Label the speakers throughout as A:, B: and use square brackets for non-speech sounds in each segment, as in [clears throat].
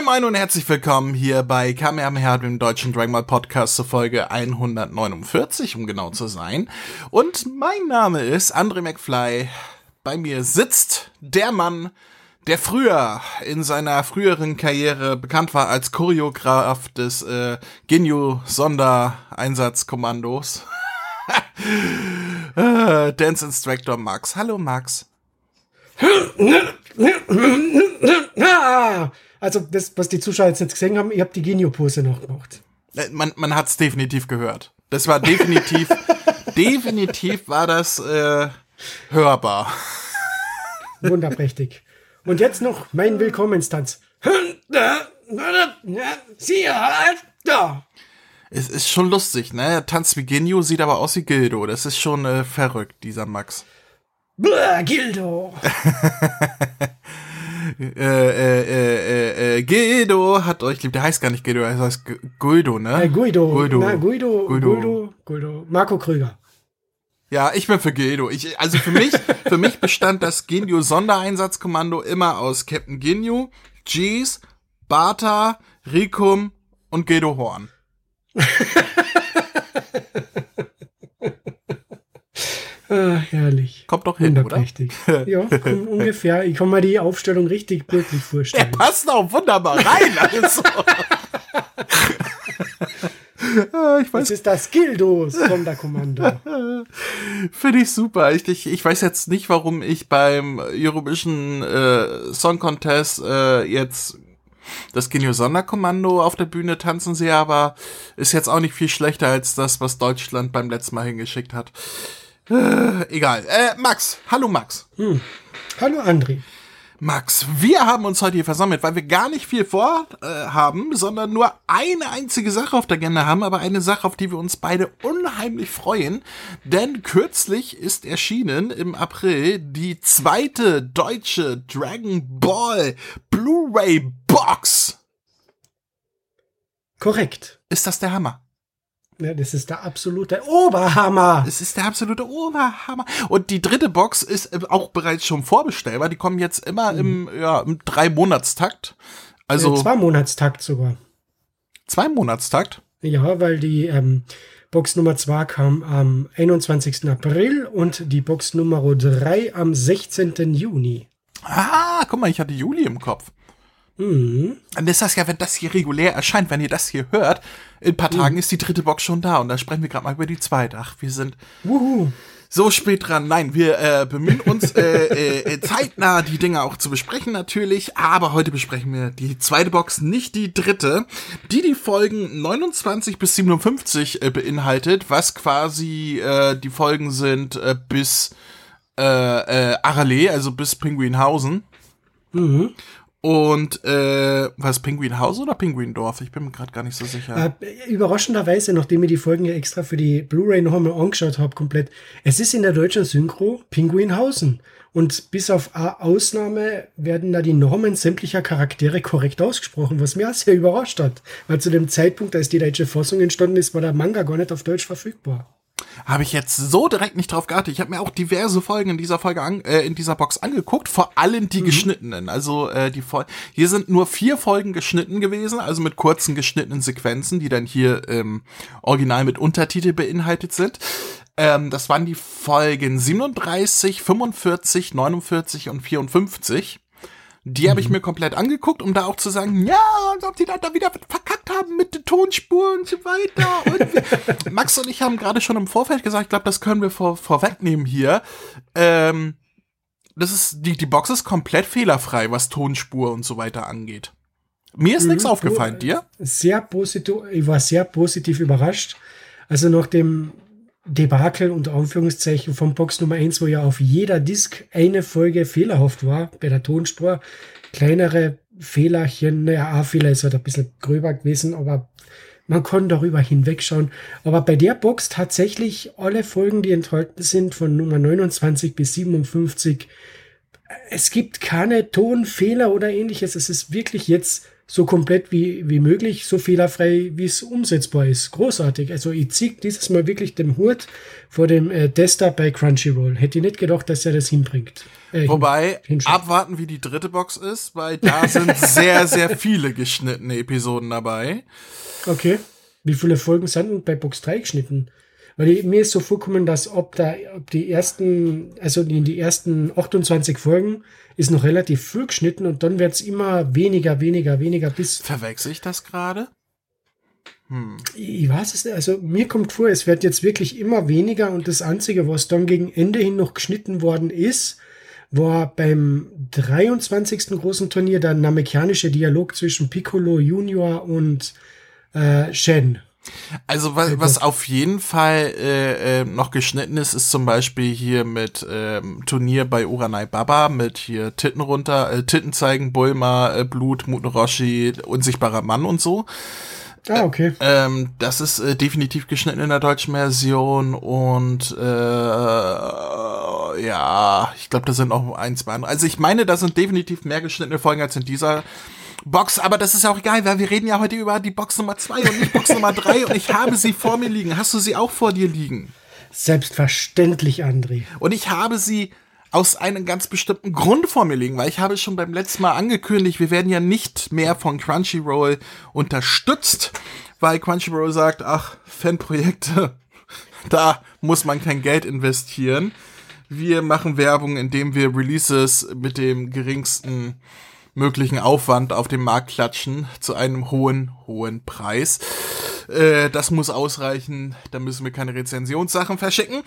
A: Moin Moin und herzlich willkommen hier bei Kamehameha, dem deutschen Dragon Ball Podcast zur Folge 149, um genau zu sein. Und mein Name ist André McFly. Bei mir sitzt der Mann, der früher in seiner früheren Karriere bekannt war als Choreograf des äh, Genio Sondereinsatzkommandos. [laughs] äh, Dance Instructor Max. Hallo Max.
B: Also, das, was die Zuschauer jetzt nicht gesehen haben, ich habe die Genio-Pose noch gemacht.
A: Äh, man, man hat es definitiv gehört. Das war definitiv, [laughs] definitiv war das äh, hörbar.
B: Wunderprächtig. Und jetzt noch mein Willkommenstanz.
A: Es ist schon lustig, ne? Er tanzt wie Genio, sieht aber aus wie Gildo. Das ist schon äh, verrückt, dieser Max.
B: Blah, Gildo. [laughs]
A: äh, äh, äh, äh, Guido hat euch lieb. Der heißt gar nicht Guido, er heißt Guido, ne?
B: Äh, Guido.
A: Guido.
B: Na, Guido,
A: Guido.
B: Guido, Guido. Marco Krüger.
A: Ja, ich bin für Guido. Ich, also für mich, für mich bestand das Genio Sondereinsatzkommando immer aus Captain Genio, Jeez, Bata, Rikum und Guido Horn. [laughs]
B: Ah, herrlich.
A: Kommt doch hin, oder?
B: Ja, komm, [laughs] ungefähr. Ich kann mir die Aufstellung richtig
A: Der
B: vorstellen.
A: passt auch wunderbar rein, also. Ah, ich weiß
B: Das ist das Gildo-Sonderkommando. [laughs]
A: Finde ich super. Ich, ich, ich weiß jetzt nicht, warum ich beim Eurovision äh, Song Contest äh, jetzt das Genio Sonderkommando auf der Bühne tanzen sehe, aber ist jetzt auch nicht viel schlechter als das, was Deutschland beim letzten Mal hingeschickt hat. Äh, egal. Äh, Max. Hallo Max.
B: Hallo André.
A: Max, wir haben uns heute hier versammelt, weil wir gar nicht viel vorhaben, äh, haben, sondern nur eine einzige Sache auf der Agenda haben, aber eine Sache, auf die wir uns beide unheimlich freuen. Denn kürzlich ist erschienen im April die zweite deutsche Dragon Ball Blu-ray Box.
B: Korrekt.
A: Ist das der Hammer?
B: Ja, das ist der absolute Oberhammer.
A: Es ist der absolute Oberhammer. Und die dritte Box ist äh, auch bereits schon vorbestellbar. Die kommen jetzt immer im, ja, im Drei-Monatstakt. Also
B: äh, zwei Monatstakt sogar.
A: zwei Monatstakt.
B: Ja, weil die ähm, Box Nummer 2 kam am 21. April und die Box Nummer 3 am 16. Juni.
A: Ah, guck mal, ich hatte Juli im Kopf.
B: Mhm.
A: Dann ist das ja, wenn das hier regulär erscheint, wenn ihr das hier hört, in ein paar Tagen ist die dritte Box schon da und dann sprechen wir gerade mal über die zweite. Ach, wir sind
B: Wuhu.
A: so spät dran. Nein, wir äh, bemühen uns äh, äh, zeitnah die Dinge auch zu besprechen natürlich, aber heute besprechen wir die zweite Box, nicht die dritte, die die Folgen 29 bis 57 äh, beinhaltet, was quasi äh, die Folgen sind äh, bis äh, äh, Arale, also bis Pinguinhausen.
B: Mhm.
A: Und äh, was Pinguinhaus oder Pinguindorf? Ich bin mir gerade gar nicht so sicher.
B: Äh, überraschenderweise, nachdem ich die Folgen ja extra für die Blu-ray noch einmal angeschaut habe, komplett, es ist in der deutschen Synchro Pinguinhausen. Und bis auf eine Ausnahme werden da die Namen sämtlicher Charaktere korrekt ausgesprochen, was auch sehr überrascht hat. Weil zu dem Zeitpunkt, als die deutsche Fassung entstanden ist, war der Manga gar nicht auf Deutsch verfügbar.
A: Habe ich jetzt so direkt nicht drauf geachtet. Ich habe mir auch diverse Folgen in dieser Folge an, äh, in dieser Box angeguckt, vor allem die geschnittenen. Also äh, die Fol hier sind nur vier Folgen geschnitten gewesen, also mit kurzen geschnittenen Sequenzen, die dann hier ähm, original mit Untertitel beinhaltet sind. Ähm, das waren die Folgen 37, 45, 49 und 54. Die habe ich mir komplett angeguckt, um da auch zu sagen, ja, und ob die da, da wieder verkackt haben mit den Tonspuren und so weiter. Und [laughs] Max und ich haben gerade schon im Vorfeld gesagt, ich glaube, das können wir vor, vorwegnehmen hier. Ähm, das ist, die, die Box ist komplett fehlerfrei, was Tonspur und so weiter angeht. Mir ist nichts
B: Mhm,
A: aufgefallen,
B: oh,
A: dir?
B: Sehr positiv, ich war sehr positiv überrascht. Also nach dem Debakel unter Anführungszeichen von Box Nummer 1, wo ja auf jeder Disk eine Folge fehlerhaft war, bei der Tonspur, kleinere Fehlerchen, naja, A-Fehler ist halt ein bisschen gröber gewesen, aber man kann darüber hinwegschauen. Aber bei der Box tatsächlich alle Folgen, die enthalten sind, von Nummer 29 bis 57, es gibt keine Tonfehler oder ähnliches. Es ist wirklich jetzt so komplett wie, wie möglich, so fehlerfrei, wie es umsetzbar ist. Großartig. Also ich ziehe dieses Mal wirklich den Hut vor dem äh, Tester bei Crunchyroll. Hätte ich nicht gedacht, dass er das hinbringt.
A: Äh, Wobei, hin, abwarten, wie die dritte Box ist, weil da sind [laughs] sehr, sehr viele geschnittene Episoden dabei.
B: Okay. Wie viele Folgen sind bei Box 3 geschnitten? Weil ich, mir ist so vorkommen, dass ob da, ob die ersten, also in die ersten 28 Folgen ist noch relativ viel geschnitten und dann wird es immer weniger, weniger, weniger bis.
A: Verwechsel ich das gerade?
B: Hm. Ich weiß es nicht. Also mir kommt vor, es wird jetzt wirklich immer weniger und das Einzige, was dann gegen Ende hin noch geschnitten worden ist, war beim 23. großen Turnier der namekianische Dialog zwischen Piccolo Junior und äh, Shen.
A: Also was, was auf jeden Fall äh, äh, noch geschnitten ist, ist zum Beispiel hier mit ähm, Turnier bei Uranai Baba mit hier Titten runter, äh, Titten zeigen, Bulma, äh, Blut, Muten Roshi, unsichtbarer Mann und so.
B: Ah, okay.
A: Äh, ähm, das ist äh, definitiv geschnitten in der deutschen Version und äh, ja, ich glaube, da sind auch ein, zwei andere. Also ich meine, da sind definitiv mehr geschnittene Folgen als in dieser Box, aber das ist ja auch egal, weil wir reden ja heute über die Box Nummer zwei und nicht Box Nummer drei und ich habe sie vor mir liegen. Hast du sie auch vor dir liegen?
B: Selbstverständlich, André.
A: Und ich habe sie aus einem ganz bestimmten Grund vor mir liegen, weil ich habe schon beim letzten Mal angekündigt, wir werden ja nicht mehr von Crunchyroll unterstützt, weil Crunchyroll sagt, ach, Fanprojekte, [laughs] da muss man kein Geld investieren. Wir machen Werbung, indem wir Releases mit dem geringsten möglichen Aufwand auf dem Markt klatschen zu einem hohen, hohen Preis. Äh, das muss ausreichen, da müssen wir keine Rezensionssachen verschicken.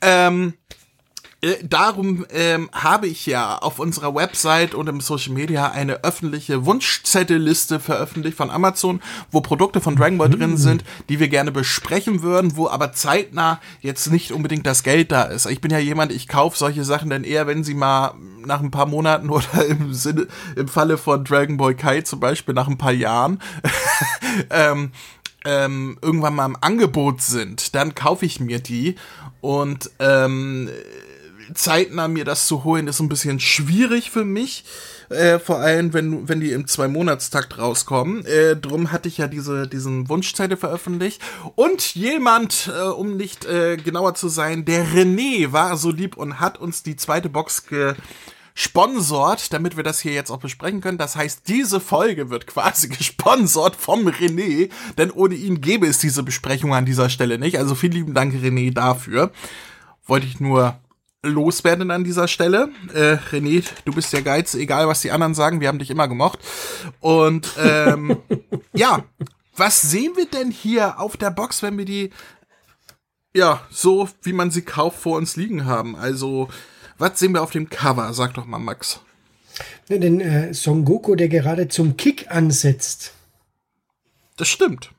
A: Ähm, äh, darum ähm, habe ich ja auf unserer Website und im Social Media eine öffentliche Wunschzettelliste veröffentlicht von Amazon, wo Produkte von Dragon Ball mhm. drin sind, die wir gerne besprechen würden, wo aber zeitnah jetzt nicht unbedingt das Geld da ist. Ich bin ja jemand, ich kaufe solche Sachen dann eher, wenn sie mal nach ein paar Monaten [laughs] oder im Sinne, im Falle von Dragon Ball Kai zum Beispiel nach ein paar Jahren [laughs] ähm, ähm, irgendwann mal im Angebot sind, dann kaufe ich mir die und ähm, zeitnah mir das zu holen, ist ein bisschen schwierig für mich. Äh, vor allem, wenn, wenn die im Zwei-Monatstakt rauskommen. Äh, drum hatte ich ja diese, diesen Wunschzeile veröffentlicht. Und jemand, äh, um nicht äh, genauer zu sein, der René war so lieb und hat uns die zweite Box gesponsort, damit wir das hier jetzt auch besprechen können. Das heißt, diese Folge wird quasi [laughs] gesponsort vom René, denn ohne ihn gäbe es diese Besprechung an dieser Stelle nicht. Also vielen lieben Dank, René, dafür. Wollte ich nur loswerden an dieser Stelle. Äh, René, du bist der Geiz, egal was die anderen sagen, wir haben dich immer gemocht. Und ähm, [laughs] ja, was sehen wir denn hier auf der Box, wenn wir die ja so, wie man sie kauft, vor uns liegen haben? Also, was sehen wir auf dem Cover? Sag doch mal, Max.
B: Den äh, Son Goku, der gerade zum Kick ansetzt.
A: Das stimmt.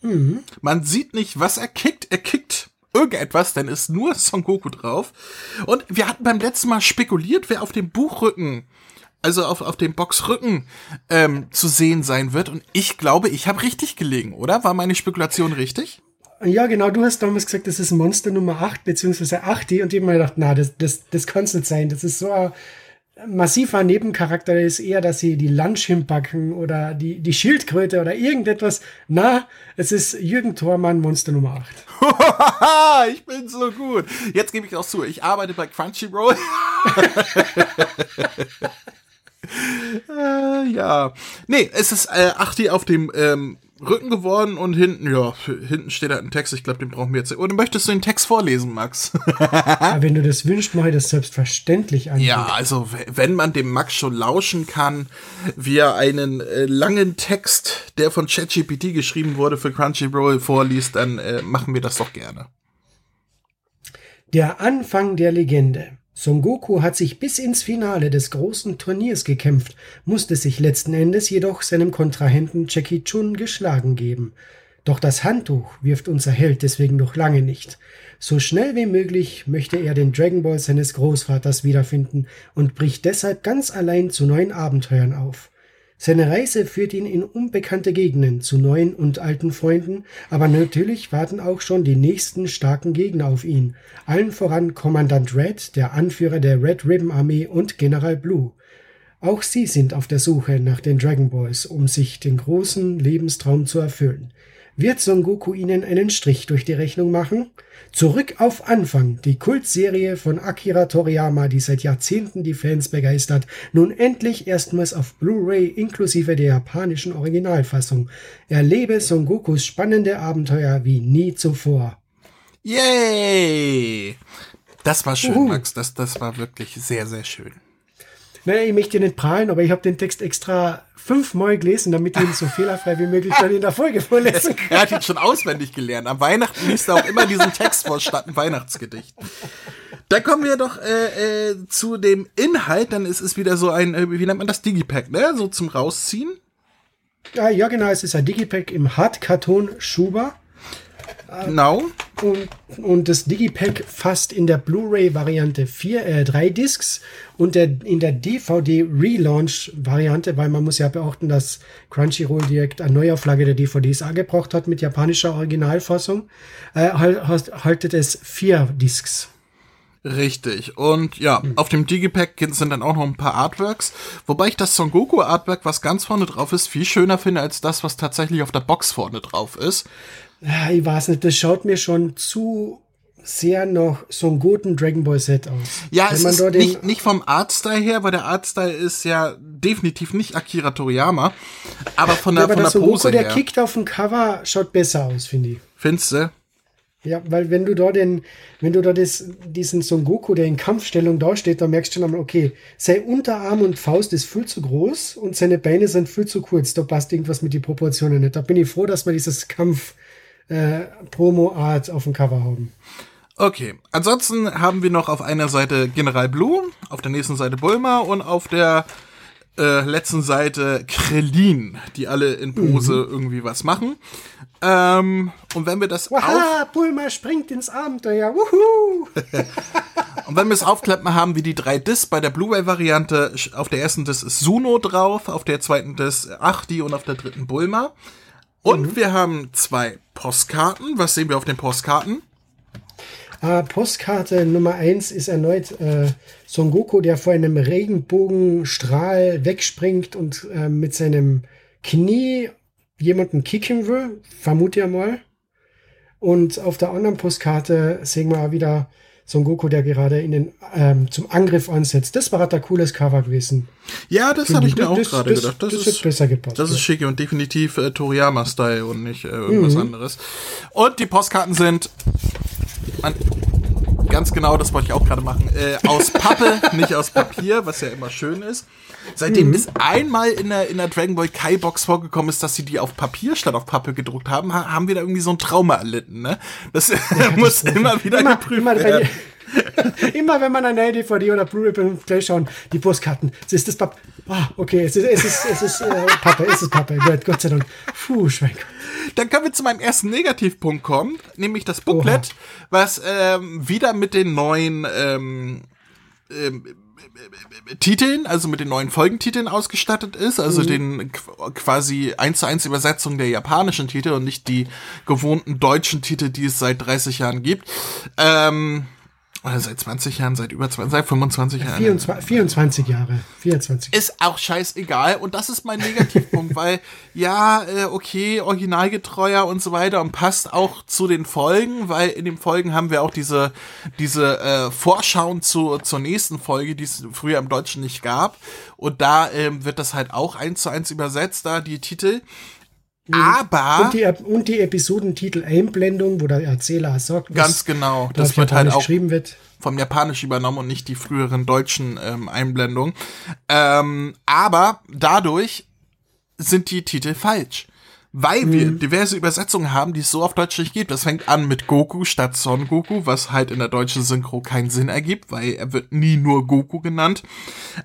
A: Mhm. Man sieht nicht, was er kickt. Er kickt irgendetwas, denn ist nur [laughs] Son Goku drauf. Und wir hatten beim letzten Mal spekuliert, wer auf dem Buchrücken, also auf, auf dem Boxrücken ähm, zu sehen sein wird. Und ich glaube, ich habe richtig gelegen, oder? War meine Spekulation richtig?
B: Ja, genau, du hast damals gesagt, das ist Monster Nummer 8, beziehungsweise 8, und ich habe mir gedacht, na, das, das, das kann es nicht sein. Das ist so ein massiver Nebencharakter ist eher, dass sie die Lunch hinpacken oder die, die Schildkröte oder irgendetwas. Na, es ist Jürgen Thormann, Monster Nummer
A: 8. [laughs] ich bin so gut. Jetzt gebe ich auch zu, ich arbeite bei Crunchyroll. [laughs] äh, ja. Nee, es ist äh, Achti auf dem ähm, Rücken geworden und hinten, ja, hinten steht halt ein Text. Ich glaube, den brauchen wir jetzt. Oder möchtest du den Text vorlesen, Max? [laughs]
B: ja, wenn du das wünschst, mache ich das selbstverständlich
A: an. Ja, also wenn man dem Max schon lauschen kann, wie er einen äh, langen Text, der von ChatGPT geschrieben wurde, für Crunchyroll vorliest, dann äh, machen wir das doch gerne.
B: Der Anfang der Legende. Son Goku hat sich bis ins Finale des großen Turniers gekämpft, musste sich letzten Endes jedoch seinem Kontrahenten Jackie Chun geschlagen geben. Doch das Handtuch wirft unser Held deswegen noch lange nicht. So schnell wie möglich möchte er den Dragon Ball seines Großvaters wiederfinden und bricht deshalb ganz allein zu neuen Abenteuern auf. Seine Reise führt ihn in unbekannte Gegenden zu neuen und alten Freunden, aber natürlich warten auch schon die nächsten starken Gegner auf ihn. Allen voran Kommandant Red, der Anführer der Red Ribbon Armee und General Blue. Auch sie sind auf der Suche nach den Dragon Boys, um sich den großen Lebenstraum zu erfüllen. Wird Son Goku ihnen einen Strich durch die Rechnung machen? Zurück auf Anfang, die Kultserie von Akira Toriyama, die seit Jahrzehnten die Fans begeistert, nun endlich erstmals auf Blu-ray inklusive der japanischen Originalfassung. Erlebe Son Gokus spannende Abenteuer wie nie zuvor.
A: Yay! Das war schön, Uhu. Max. Das, das war wirklich sehr, sehr schön.
B: Naja, ich möchte nicht prahlen, aber ich habe den Text extra fünfmal gelesen, damit ich ihn so fehlerfrei wie möglich dann in der Folge vorlesen
A: kann. [laughs] er hat ihn schon auswendig gelernt. Am Weihnachten liest er auch immer diesen Text vor statt ein Weihnachtsgedicht. Da kommen wir doch äh, äh, zu dem Inhalt. Dann ist es wieder so ein, äh, wie nennt man das, Digipack, ne? So zum Rausziehen.
B: Ja, ja genau, es ist ein Digipack im Hardkarton Schuber.
A: Genau.
B: Und, und das Digipack fasst in der Blu-ray-Variante vier, äh, drei Discs und der, in der DVD-Relaunch-Variante, weil man muss ja beachten, dass Crunchyroll direkt eine Neuauflage der DVDs angebracht hat mit japanischer Originalfassung, äh, haltet es vier Discs.
A: Richtig. Und ja, hm. auf dem Digipack sind dann auch noch ein paar Artworks. Wobei ich das Son Goku Artwork, was ganz vorne drauf ist, viel schöner finde als das, was tatsächlich auf der Box vorne drauf ist
B: ich weiß nicht, das schaut mir schon zu sehr noch so einen guten Dragon Ball Set aus.
A: Ja, Wenn es ist nicht, nicht vom Artstyle her, weil der Artstyle ist ja definitiv nicht Akira Toriyama, aber von der, ja, aber von der Pose Goku,
B: her. Der kickt auf dem Cover schaut besser aus, finde ich.
A: Findest du?
B: Ja, weil wenn du da den, wenn du da das, diesen Son Goku, der in Kampfstellung dasteht, da merkst du schon einmal, okay, sein Unterarm und Faust ist viel zu groß und seine Beine sind viel zu kurz. Da passt irgendwas mit den Proportionen nicht. Da bin ich froh, dass man dieses Kampf, äh, Promo-Art auf dem Cover haben.
A: Okay, ansonsten haben wir noch auf einer Seite General Blue, auf der nächsten Seite Bulma und auf der äh, letzten Seite Krillin, die alle in Pose mhm. irgendwie was machen. Ähm, und wenn wir das
B: Waha, Bulma springt ins Abenteuer. Wuhu! [laughs]
A: und wenn wir es aufklappen, haben wir die drei Discs bei der Blu-ray-Variante. Auf der ersten Disc ist Suno drauf, auf der zweiten Disc Achti und auf der dritten Bulma. Und mhm. wir haben zwei Postkarten. Was sehen wir auf den Postkarten?
B: Äh, Postkarte Nummer 1 ist erneut äh, Son Goku, der vor einem Regenbogenstrahl wegspringt und äh, mit seinem Knie jemanden kicken will, vermute ja mal. Und auf der anderen Postkarte sehen wir wieder Son Goku, der gerade in den, ähm, zum Angriff ansetzt. Das war halt ein cooles Cover gewesen.
A: Ja, das habe ich mir auch gerade gedacht. Das,
B: das ist besser gepasst.
A: Das ist ja. schicke und definitiv äh, Toriyama-Style und nicht äh, irgendwas mhm. anderes. Und die Postkarten sind man, ganz genau, das wollte ich auch gerade machen, äh, aus Pappe, [laughs] nicht aus Papier, was ja immer schön ist. Seitdem mhm. es einmal in der, in der Dragon Ball Kai Box vorgekommen ist, dass sie die auf Papier statt auf Pappe gedruckt haben, haben wir da irgendwie so ein Trauma erlitten, ne? Das [laughs] muss [laughs] immer wieder immer, geprüft immer, werden. [laughs]
B: immer wenn man eine DVD oder Blu-ray beim Play schauen, die Postkarten, es ist das Pappe. Ah, okay, es ist, es ist, es ist äh, Pappe, es ist Pappe. Gut, Gott sei Dank. Puh, Schwenk.
A: Dann können wir zu meinem ersten Negativpunkt kommen, nämlich das Booklet, Oha. was ähm, wieder mit den neuen ähm, ähm, Titeln, also mit den neuen Folgentiteln ausgestattet ist, also mhm. den quasi eins zu eins Übersetzung der japanischen Titel und nicht die gewohnten deutschen Titel, die es seit 30 Jahren gibt. Ähm, seit 20 Jahren, seit über 20, seit 25 Jahren.
B: 24, 24 Jahre. 24.
A: Ist auch scheißegal. Und das ist mein Negativpunkt, [laughs] weil, ja, äh, okay, originalgetreuer und so weiter und passt auch zu den Folgen, weil in den Folgen haben wir auch diese, diese äh, Vorschauen zu, zur nächsten Folge, die es früher im Deutschen nicht gab. Und da ähm, wird das halt auch eins zu eins übersetzt, da die Titel. Aber.
B: Und die, und die Episodentitel-Einblendung, wo der Erzähler sagt,
A: ganz genau, das wird halt auch geschrieben wird. vom Japanisch übernommen und nicht die früheren deutschen ähm, Einblendungen. Ähm, aber dadurch sind die Titel falsch weil mhm. wir diverse Übersetzungen haben, die es so auf Deutsch nicht gibt. Das fängt an mit Goku statt Son Goku, was halt in der deutschen Synchro keinen Sinn ergibt, weil er wird nie nur Goku genannt.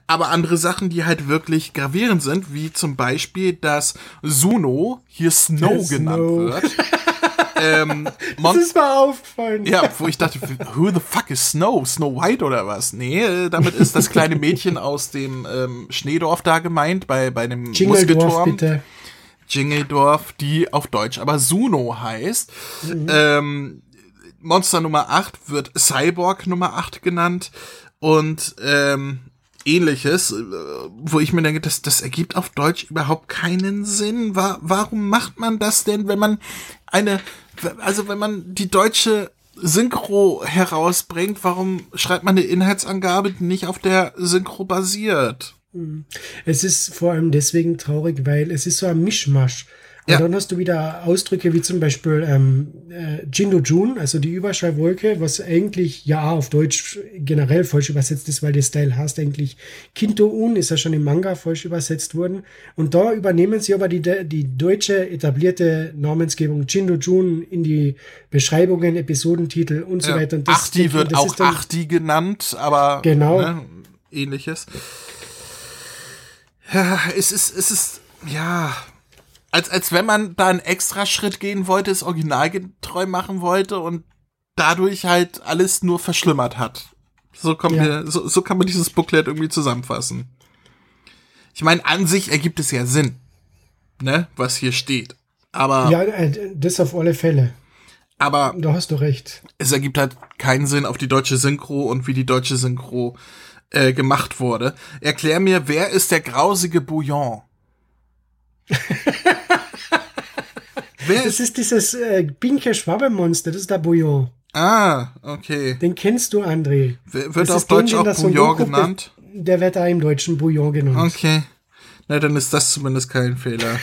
A: Aber andere Sachen, die halt wirklich gravierend sind, wie zum Beispiel, dass Suno hier Snow Der genannt Snow. wird. [laughs]
B: ähm, das ist mal aufgefallen.
A: Ja, wo ich dachte, who the fuck is Snow? Snow White oder was? Nee, äh, damit ist das kleine Mädchen aus dem ähm, Schneedorf da gemeint, bei, bei dem Muskelturm. bitte. Jingledorf, die auf Deutsch aber Suno heißt. Mhm. Ähm, Monster Nummer 8 wird Cyborg Nummer 8 genannt. Und ähm, ähnliches, äh, wo ich mir denke, das, das ergibt auf Deutsch überhaupt keinen Sinn. Wa warum macht man das denn, wenn man eine, also wenn man die deutsche Synchro herausbringt, warum schreibt man eine Inhaltsangabe, die nicht auf der Synchro basiert?
B: Es ist vor allem deswegen traurig, weil es ist so ein Mischmasch. Und ja. dann hast du wieder Ausdrücke wie zum Beispiel ähm, äh, Jindo Jun, also die Überschallwolke, was eigentlich ja auf Deutsch generell falsch übersetzt ist, weil der Style heißt eigentlich Kinto Un, ist ja schon im Manga falsch übersetzt worden. Und da übernehmen sie aber die, die deutsche etablierte Namensgebung Jindo Jun in die Beschreibungen, Episodentitel und so ja. weiter. Und
A: das, Achti wird das auch Achti genannt, aber
B: genau.
A: Ne, ähnliches. Ja, es ist, es ist, ja, als, als wenn man da einen extra Schritt gehen wollte, es originalgetreu machen wollte und dadurch halt alles nur verschlimmert hat. So, kommt ja. mir, so, so kann man dieses Booklet irgendwie zusammenfassen. Ich meine, an sich ergibt es ja Sinn, ne, was hier steht. Aber.
B: Ja, äh, das auf alle Fälle.
A: Aber.
B: Da hast du recht.
A: Es ergibt halt keinen Sinn auf die deutsche Synchro und wie die deutsche Synchro äh, gemacht wurde. Erklär mir, wer ist der grausige Bouillon? [laughs]
B: Wer das ist dieses äh, pinke Schwabbemonster, das ist der Bouillon.
A: Ah, okay.
B: Den kennst du, André.
A: W wird auf Deutsch den, auch Bouillon genannt?
B: Der, der wird da im Deutschen Bouillon genannt.
A: Okay. Na, dann ist das zumindest kein Fehler.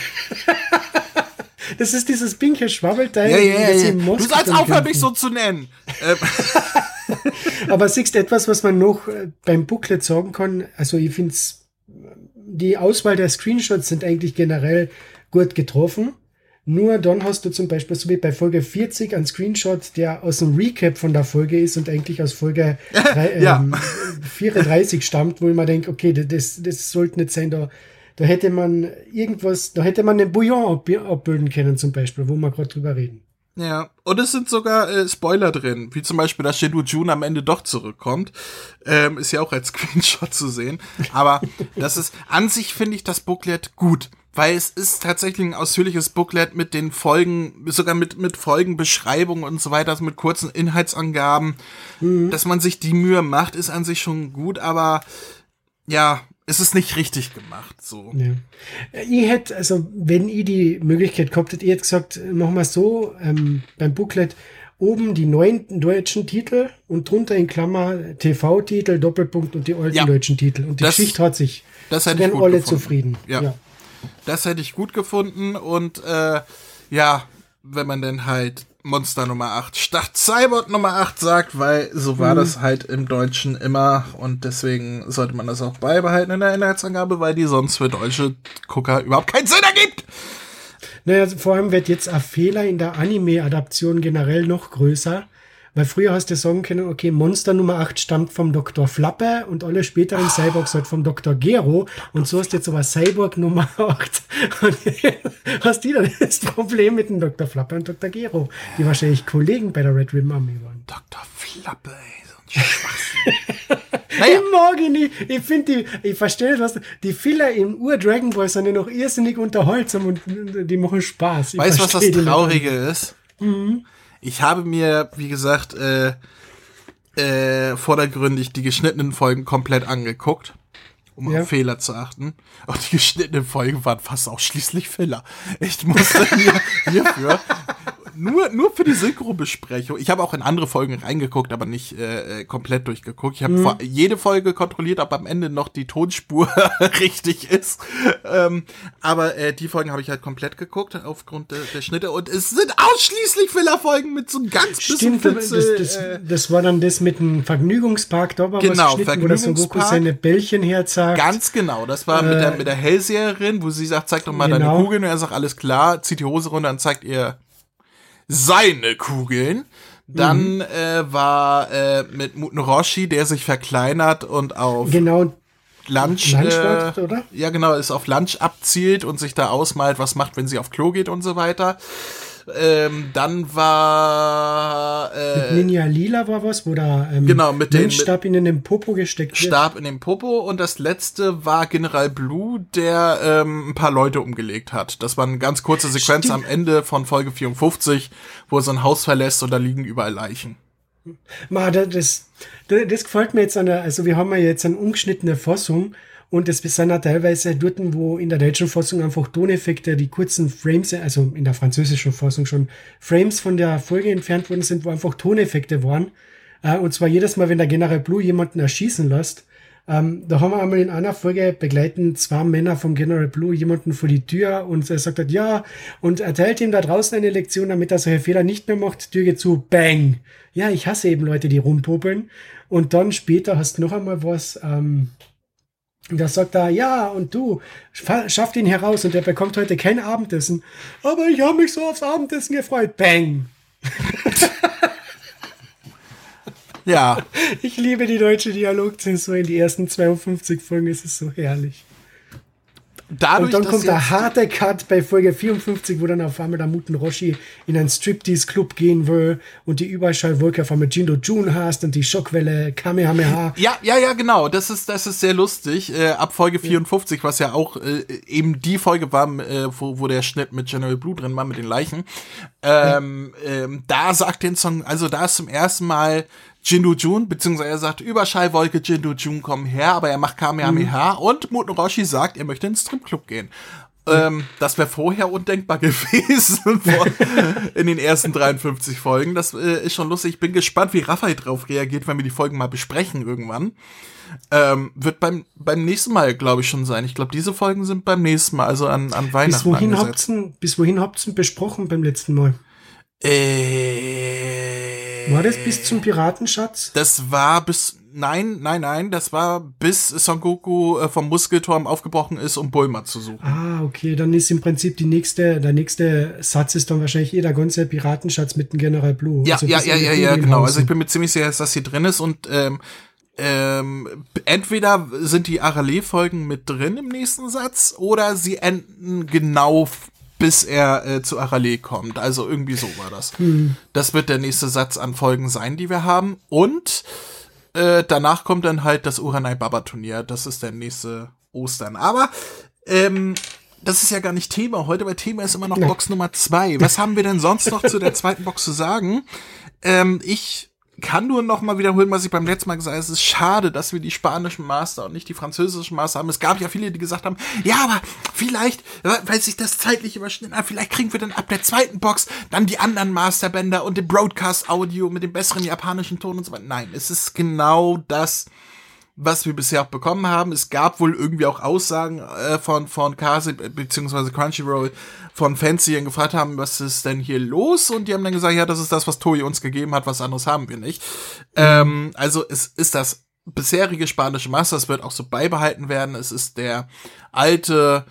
A: [laughs]
B: das ist dieses pinke Schwabbelteil.
A: Ja, ja, ja. Du sollst aufhören, mich so zu nennen. [laughs] Ähm. [laughs]
B: Aber siehst etwas, was man noch äh, beim Booklet sagen kann? Also ich finde die Auswahl der Screenshots sind eigentlich generell gut getroffen. Nur dann hast du zum Beispiel, so wie bei Folge 40, einen Screenshot, der aus dem Recap von der Folge ist und eigentlich aus Folge [laughs] 3, ja. ähm, 34 stammt, wo ich mir denke, okay, das, das sollte nicht sein, da, da hätte man irgendwas, da hätte man den Bouillon abbilden können zum Beispiel, wo wir gerade drüber reden.
A: Ja, und es sind sogar äh, Spoiler drin, wie zum Beispiel, dass Shindu Jun am Ende doch zurückkommt. Ähm, ist ja auch als [laughs] Screenshot zu sehen. Aber das ist, an sich finde ich das Booklet gut, weil es ist tatsächlich ein ausführliches Booklet mit den Folgen, sogar mit, mit Folgenbeschreibungen und so weiter, also mit kurzen Inhaltsangaben. Mhm. Dass man sich die Mühe macht, ist an sich schon gut, aber ja, es ist nicht richtig gemacht, so.
B: Ja. Ich hätte, also, wenn ich die Möglichkeit gehabt hätte, ich hätte gesagt, machen wir so, ähm, beim Booklet oben die neuen deutschen Titel und drunter in Klammer TV-Titel, Doppelpunkt und die alten ja. deutschen Titel. Und die das, Geschichte hat sich.
A: Das hätte ich gut
B: alle
A: gefunden.
B: zufrieden.
A: Ja. ja. Das hätte ich gut gefunden und, äh, ja, wenn man denn halt Monster Nummer 8 statt Cyborg Nummer 8 sagt, weil so war mhm. das halt im Deutschen immer und deswegen sollte man das auch beibehalten in der Inhaltsangabe, weil die sonst für deutsche Gucker überhaupt keinen Sinn ergibt.
B: Naja, vor allem wird jetzt ein Fehler in der Anime-Adaption generell noch größer, weil früher hast du sagen können, okay, Monster Nummer 8 stammt vom Dr. Flappe und alle späteren Cyborgs halt vom Dr. Gero. Und so hast du jetzt aber Cyborg Nummer 8. [laughs] Und hast du dann das Problem mit dem Dr. Flappe und Dr. Gero, die wahrscheinlich Kollegen bei der Red Ribbon Army waren.
A: Dr. Flappe, ey, so ein
B: Schwachsinn. [laughs] naja. Ich mag ihn nicht. Ich finde die, ich verstehe nicht, was, die Filler im Ur-Dragon Ball sind ja noch irrsinnig unterhaltsam und die machen Spaß.
A: Ich weißt du, was das Traurige ist? Mhm. Ich habe mir, wie gesagt, äh, äh, vordergründig die geschnittenen Folgen komplett angeguckt, um ja. auf Fehler zu achten. Und die geschnittenen Folgen waren fast ausschließlich Fehler. Ich musste mir hierfür nur, nur für die Synchro-Besprechung. Ich habe auch in andere Folgen reingeguckt, aber nicht äh, äh komplett durchgeguckt. Ich habe mhm. jede Folge kontrolliert, ob am Ende noch die Tonspur [laughs] richtig ist. Ähm, aber äh, die Folgen habe ich halt komplett geguckt aufgrund der, der Schnitte. Und es sind ausschließlich Filler-Folgen mit so ganz
B: Stimmt, bisschen Fitzel, das, das, äh, das, war dann das mit dem Vergnügungspark. Da war
A: genau,
B: was wo das so Goku seine Bällchen herzagt.
A: Ganz genau. Das war mit der, äh, mit der Hellseherin, wo sie sagt, zeig doch mal genau. deine Kugeln. Und er sagt, alles klar, zieht die Hose runter und zeigt ihr seine Kugeln. Dann mhm. äh, war äh, mit Muten Roshi, der sich verkleinert und auf
B: genau.
A: Lunch, Lunch äh, oder? Ja, genau, ist auf Lunch abzielt und sich da ausmalt, was macht, wenn sie auf Klo geht und so weiter. Ähm, dann war
B: äh, mit Ninja Lila war was, wo da
A: ähm, genau, mit dem
B: Stab in den Popo gesteckt
A: wird. Stab in den Popo und das letzte war General Blue, der ähm, ein paar Leute umgelegt hat. Das war eine ganz kurze Sequenz Stimmt. am Ende von Folge 54, wo er so ein Haus verlässt und da liegen überall Leichen.
B: Ma, das, das, das gefällt mir jetzt an der, also wir haben ja jetzt eine ungeschnittene Fassung und das sind ja teilweise dort, wo in der deutschen Fassung einfach Toneffekte, die kurzen Frames, also in der französischen Fassung schon Frames von der Folge entfernt worden sind, wo einfach Toneffekte waren. Äh, und zwar jedes Mal, wenn der General Blue jemanden erschießen lässt, ähm, da haben wir einmal in einer Folge begleiten zwei Männer vom General Blue jemanden vor die Tür und er sagt halt, ja, und erteilt ihm da draußen eine Lektion, damit er solche Fehler nicht mehr macht. Tür geht zu, bang. Ja, ich hasse eben Leute, die rumpopeln. Und dann später hast du noch einmal was, ähm, da sagt er, ja, und du, schafft ihn heraus und er bekommt heute kein Abendessen. Aber ich habe mich so aufs Abendessen gefreut. Bang.
A: Ja. [laughs]
B: Ich liebe die deutsche Dialogzensur in die ersten 52 Folgen, es ist so herrlich. Dadurch, und dann kommt der harte Cut bei Folge 54, wo dann auf einmal der Muten Roshi in einen Striptease-Club gehen will und die Überschallwolke auf einmal Jindo Jun hast und die Schockwelle Kamehameha.
A: Ja, ja, ja, genau. Das ist, das ist sehr lustig. Äh, ab Folge 54, was ja auch äh, eben die Folge war, äh, wo, wo der Schnitt mit General Blue drin war, mit den Leichen. Ähm, ja. ähm, da sagt den Song, also da ist zum ersten Mal Jindu Jun, beziehungsweise er sagt, Überschallwolke Jindu Jun kommen her, aber er macht Kamehameha mhm. und Muten Roshi sagt, er möchte ins Stripclub gehen. Ähm, das wäre vorher undenkbar [laughs] gewesen [laughs] in den ersten 53 Folgen. Das äh, ist schon lustig. Ich bin gespannt, wie Raphael drauf reagiert, wenn wir die Folgen mal besprechen irgendwann. Ähm, wird beim, beim nächsten Mal, glaube ich, schon sein. Ich glaube, diese Folgen sind beim nächsten Mal, also an, an Weihnachten.
B: Bis wohin habt's bis wohin habt's besprochen beim letzten Mal?
A: Äh,
B: war das bis zum Piratenschatz?
A: Das war bis, nein, nein, nein, das war bis Son Goku äh, vom Muskelturm aufgebrochen ist, um Bulma zu suchen.
B: Ah, okay, dann ist im Prinzip die nächste, der nächste Satz ist dann wahrscheinlich eh der ganze Piratenschatz mit dem General Blue.
A: Ja, also ja, ja, ja, ja, genau. Also ich bin mir ziemlich sicher, dass das hier drin ist und ähm, ähm, entweder sind die Arale-Folgen mit drin im nächsten Satz oder sie enden genau bis er äh, zu Arale kommt. Also irgendwie so war das. Hm. Das wird der nächste Satz an Folgen sein, die wir haben. Und äh, danach kommt dann halt das Uranai Baba Turnier. Das ist der nächste Ostern. Aber ähm, das ist ja gar nicht Thema heute, weil Thema ist immer noch Box Nummer zwei. Was haben wir denn sonst noch zu der zweiten Box zu sagen? Ähm, ich kann nur noch mal wiederholen, was ich beim letzten Mal gesagt habe. Es ist schade, dass wir die spanischen Master und nicht die französischen Master haben. Es gab ja viele, die gesagt haben, ja, aber vielleicht, weil sich das zeitlich überschnitten hat, vielleicht kriegen wir dann ab der zweiten Box dann die anderen Masterbänder und den Broadcast-Audio mit dem besseren japanischen Ton und so weiter. Nein, es ist genau das, was wir bisher auch bekommen haben. Es gab wohl irgendwie auch Aussagen äh, von, von Kase beziehungsweise Crunchyroll von Fans, die dann gefragt haben, was ist denn hier los? Und die haben dann gesagt, ja, das ist das, was Toei uns gegeben hat, was anderes haben wir nicht. Ähm, also es ist das bisherige spanische Master, es wird auch so beibehalten werden. Es ist der alte,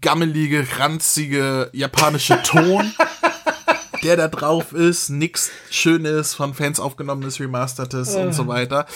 A: gammelige, ranzige japanische [laughs] Ton. Der da drauf ist, nix Schönes von Fans aufgenommenes, Remastertes oh. und so ah. weiter.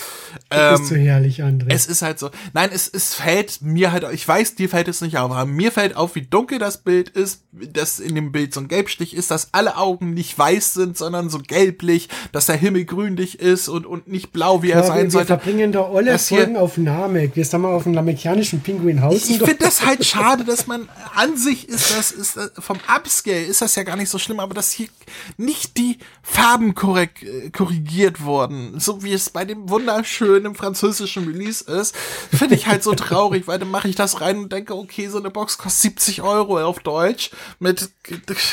B: Das ähm, ist so herrlich, André.
A: Es ist halt so. Nein, es, es fällt mir halt, ich weiß, dir fällt es nicht auf, aber mir fällt auf, wie dunkel das Bild ist, dass in dem Bild so ein Gelbstich ist, dass alle Augen nicht weiß sind, sondern so gelblich, dass der Himmel grünlich ist und, und nicht blau, wie er sein wir sollte.
B: Wir verbringen da alle Folgen auf Namek. Wir sind mal auf dem namekianischen Pinguinhaus.
A: Ich, ich finde das halt schade, dass man an sich ist das, ist das, vom Upscale ist das ja gar nicht so schlimm, aber das hier nicht die Farben korrekt, äh, korrigiert wurden, so wie es bei dem wunderschönen französischen Release ist, finde ich halt so traurig, weil dann mache ich das rein und denke, okay, so eine Box kostet 70 Euro auf Deutsch mit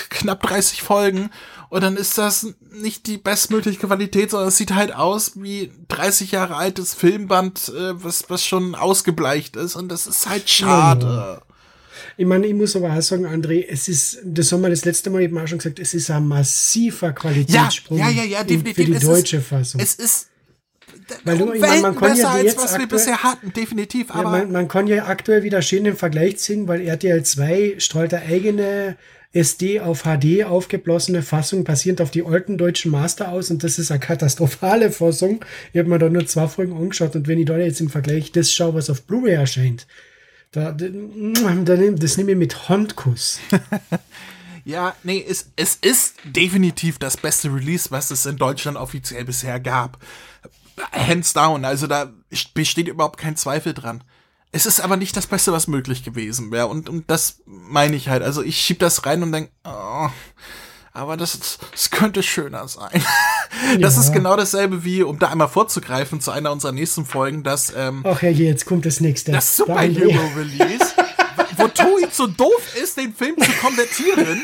A: knapp 30 Folgen und dann ist das nicht die bestmögliche Qualität, sondern es sieht halt aus wie 30 Jahre altes Filmband, äh, was, was schon ausgebleicht ist und das ist halt schade.
B: Ich meine, ich muss aber auch sagen, André, es ist, das haben wir das letzte Mal eben auch schon gesagt, es ist ein massiver Qualitätssprung
A: ja, ja, ja, ja, definitiv.
B: für die deutsche ist, Fassung.
A: Es ist
B: weil du, ich meine, man kann
A: besser
B: ja
A: als was aktuell, wir bisher hatten, definitiv. Aber
B: ja, man, man, kann ja aktuell wieder schön den Vergleich ziehen, weil RTL 2 strahlt eine eigene SD auf HD aufgeblasene Fassung basierend auf die alten deutschen Master aus und das ist eine katastrophale Fassung. Ich habe mir da nur zwei Folgen angeschaut und wenn ich da jetzt im Vergleich das schaue, was auf Blu-ray erscheint, da, da, das nehme ich mit Handkuss. [laughs]
A: ja, nee, es, es ist definitiv das beste Release, was es in Deutschland offiziell bisher gab. Hands down, also da besteht überhaupt kein Zweifel dran. Es ist aber nicht das Beste, was möglich gewesen wäre. Und, und das meine ich halt. Also ich schieb das rein und denk, oh, aber das, das könnte schöner sein. [laughs] Das ja. ist genau dasselbe wie, um da einmal vorzugreifen zu einer unserer nächsten Folgen, dass ähm,
B: Ach ja, jetzt kommt das nächste.
A: Das Superhero-Release, [laughs] wo Toei so doof ist, den Film zu konvertieren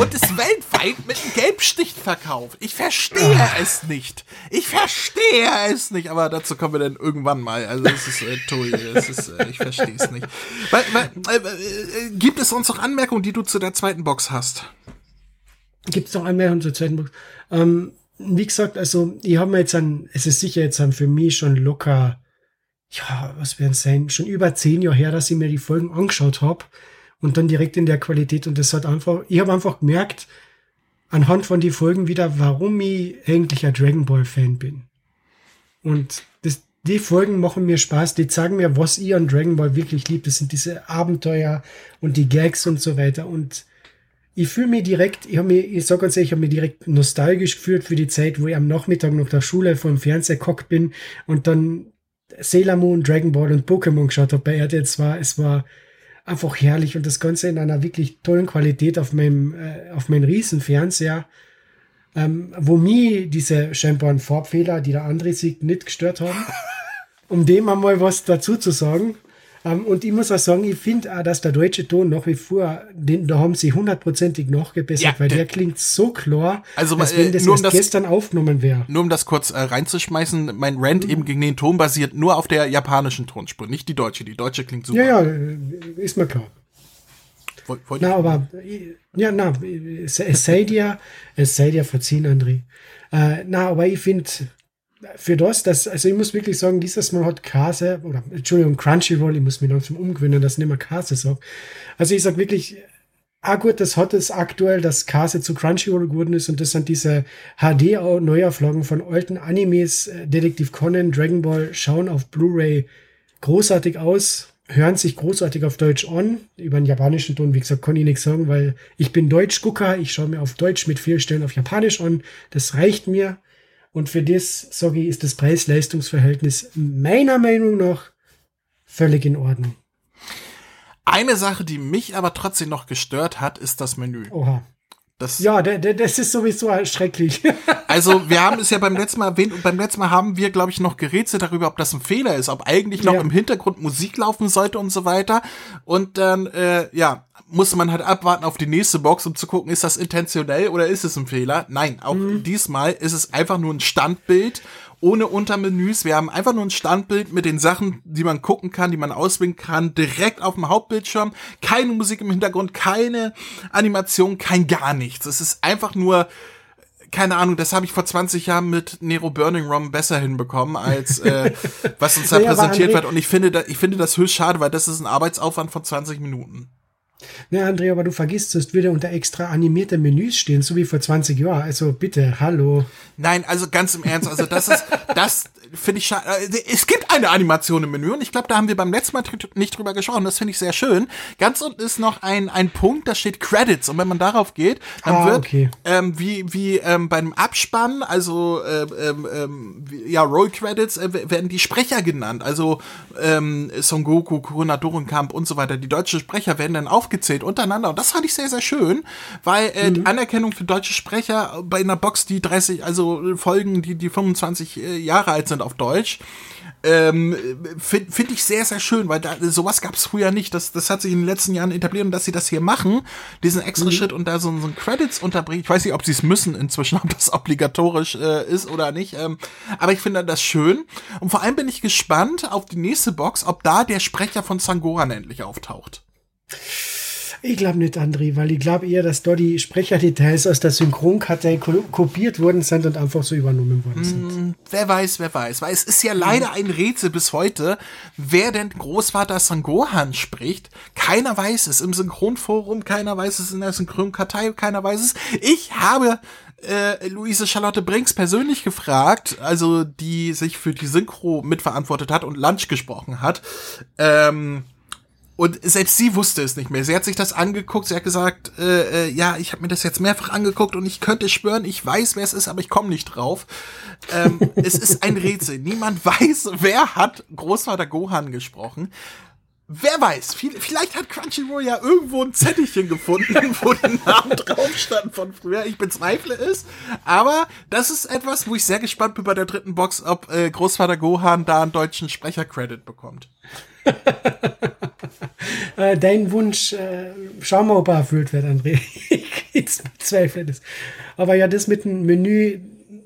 A: und es weltweit mit einem Gelbstich verkauft. Ich verstehe Ach. es nicht. Ich verstehe es nicht. Aber dazu kommen wir dann irgendwann mal. Also es ist äh, Toei, es ist, äh, ich verstehe es nicht. Weil, weil, äh, äh, gibt es sonst noch Anmerkungen, die du zu der zweiten Box hast?
B: Gibt es noch Anmerkungen zur zweiten Box? Ähm, wie gesagt, also ich habe mir jetzt an, es ist sicher jetzt an für mich schon locker, ja, was werden sein, schon über zehn Jahre her, dass ich mir die Folgen angeschaut habe und dann direkt in der Qualität und das hat einfach, ich habe einfach gemerkt, anhand von die Folgen wieder, warum ich eigentlich ein Dragon Ball Fan bin. Und das, die Folgen machen mir Spaß, die zeigen mir, was ich an Dragon Ball wirklich liebe. Das sind diese Abenteuer und die Gags und so weiter. Und ich fühle mich direkt, ich habe mir, ich sag ganz ehrlich, ich habe mich direkt nostalgisch gefühlt für die Zeit, wo ich am Nachmittag nach der Schule vor dem Fernseher gehockt bin und dann Sailor Moon, Dragon Ball und Pokémon geschaut habe bei RTL 2. Es war einfach herrlich und das Ganze in einer wirklich tollen Qualität auf meinem, äh, auf meinem riesen Fernseher, ähm, wo mir diese scheinbaren Farbfehler, die der andere sieht, nicht gestört haben. [laughs] um dem einmal was dazu zu sagen. Ähm, und ich muss auch sagen, ich finde auch, dass der deutsche Ton nach wie vor, den, da haben sie hundertprozentig nachgebessert, ja, weil der, der, klingt so klar,
A: also,
B: als wenn das,
A: nur um das
B: gestern aufgenommen wäre.
A: Nur um das kurz äh, reinzuschmeißen, mein Rant mhm. eben gegen den Ton basiert nur auf der japanischen Tonspur, nicht die deutsche. Die deutsche klingt super.
B: Ja, ja, ist mir klar. Wollt na, aber, ja, na, es, es sei dir, es sei dir verziehen, André. Äh, na, aber ich finde, für das, dass, also ich muss wirklich sagen, dieses Mal hat Kase, oder Entschuldigung, Crunchyroll, ich muss mich langsam umgewöhnen, dass ich nicht mehr Kase sage. Also ich sag wirklich, ah gut, das hat es aktuell, dass Kase zu Crunchyroll geworden ist und das sind diese HD-Neuauflagen von alten Animes, Detektiv Conan, Dragon Ball, schauen auf Blu-ray großartig aus, hören sich großartig auf Deutsch an. Über den japanischen Ton, wie gesagt, kann ich nichts sagen, weil ich bin Deutsch-Gucker, ich schaue mir auf Deutsch mit vier Stellen auf Japanisch an. Das reicht mir. Und für das, sage ich, ist das Preis-Leistungs-Verhältnis meiner Meinung nach völlig in Ordnung.
A: Eine Sache, die mich aber trotzdem noch gestört hat, ist das Menü.
B: Oha. Das ja, das ist sowieso schrecklich. [laughs]
A: Also, wir haben es ja beim letzten Mal erwähnt und beim letzten Mal haben wir, glaube ich, noch gerätselt darüber, ob das ein Fehler ist, ob eigentlich noch ja. im Hintergrund Musik laufen sollte und so weiter. Und dann, äh, ja, muss man halt abwarten auf die nächste Box, um zu gucken, ist das intentionell oder ist es ein Fehler? Nein, auch mhm. diesmal ist es einfach nur ein Standbild ohne Untermenüs. Wir haben einfach nur ein Standbild mit den Sachen, die man gucken kann, die man auswählen kann, direkt auf dem Hauptbildschirm. Keine Musik im Hintergrund, keine Animation, kein gar nichts. Es ist einfach nur keine Ahnung, das habe ich vor 20 Jahren mit Nero Burning Rom besser hinbekommen, als [laughs] äh, was uns da naja, präsentiert wird. Und ich finde, da, ich finde das höchst schade, weil das ist ein Arbeitsaufwand von 20 Minuten.
B: Ne, Andrea, aber du vergisst, es würde unter extra animierte Menüs stehen, so wie vor 20 Jahren. Also bitte, hallo.
A: Nein, also ganz im Ernst, also das ist, das finde ich schade. Äh, es gibt eine Animation im Menü und ich glaube, da haben wir beim letzten Mal nicht drüber geschaut. Das finde ich sehr schön. Ganz unten ist noch ein, ein Punkt, da steht Credits und wenn man darauf geht, dann ah, wird
B: okay.
A: ähm, wie, wie ähm, beim Abspann, also ähm, ähm, ähm ja, Roll Credits, äh, werden die Sprecher genannt. Also ähm, Son Goku, Kuruna Dorenkamp und so weiter. Die deutschen Sprecher werden dann aufgezählt untereinander und das fand ich sehr, sehr schön, weil äh, mhm. die Anerkennung für deutsche Sprecher bei einer Box, die 30, also Folgen, die, die 25 äh, Jahre alt sind, auf Deutsch. Ähm, Finde find ich sehr, sehr schön, weil da, sowas gab es früher nicht. Das, das hat sich in den letzten Jahren etabliert und dass sie das hier machen, diesen extra mhm. Schritt und da so, so ein Credits unterbringen. Ich weiß nicht, ob sie es müssen inzwischen, [laughs] ob das obligatorisch äh, ist oder nicht. Ähm, aber ich finde das schön. Und vor allem bin ich gespannt auf die nächste Box, ob da der Sprecher von Sangoran endlich auftaucht.
B: Ich glaube nicht, André, weil ich glaube eher, dass dort die Sprecherdetails aus der Synchronkartei kopiert worden sind und einfach so übernommen worden sind. Mm,
A: wer weiß, wer weiß. Weil es ist ja leider ein Rätsel bis heute, wer denn Großvater Sangohan spricht. Keiner weiß es im Synchronforum, keiner weiß es in der Synchronkartei, keiner weiß es. Ich habe äh, Luise Charlotte Brinks persönlich gefragt, also die sich für die Synchro mitverantwortet hat und Lunch gesprochen hat. Ähm, und selbst sie wusste es nicht mehr. Sie hat sich das angeguckt, sie hat gesagt, äh, äh, ja, ich habe mir das jetzt mehrfach angeguckt und ich könnte schwören, ich weiß, wer es ist, aber ich komme nicht drauf. Ähm, [laughs] es ist ein Rätsel. Niemand weiß, wer hat Großvater Gohan gesprochen. wer weiß, viel, vielleicht hat Crunchyroll ja irgendwo ein Zettelchen gefunden, [laughs] wo die Namen drauf standen von früher. Ich bezweifle es. Aber das ist etwas, wo ich sehr gespannt bin bei der dritten Box, ob äh, Großvater Gohan da einen deutschen Sprecher-Credit bekommt. [laughs]
B: äh, dein Wunsch, äh, schauen wir, ob er erfüllt wird, André. [laughs] ich bezweifle das. Aber ja, das mit dem Menü,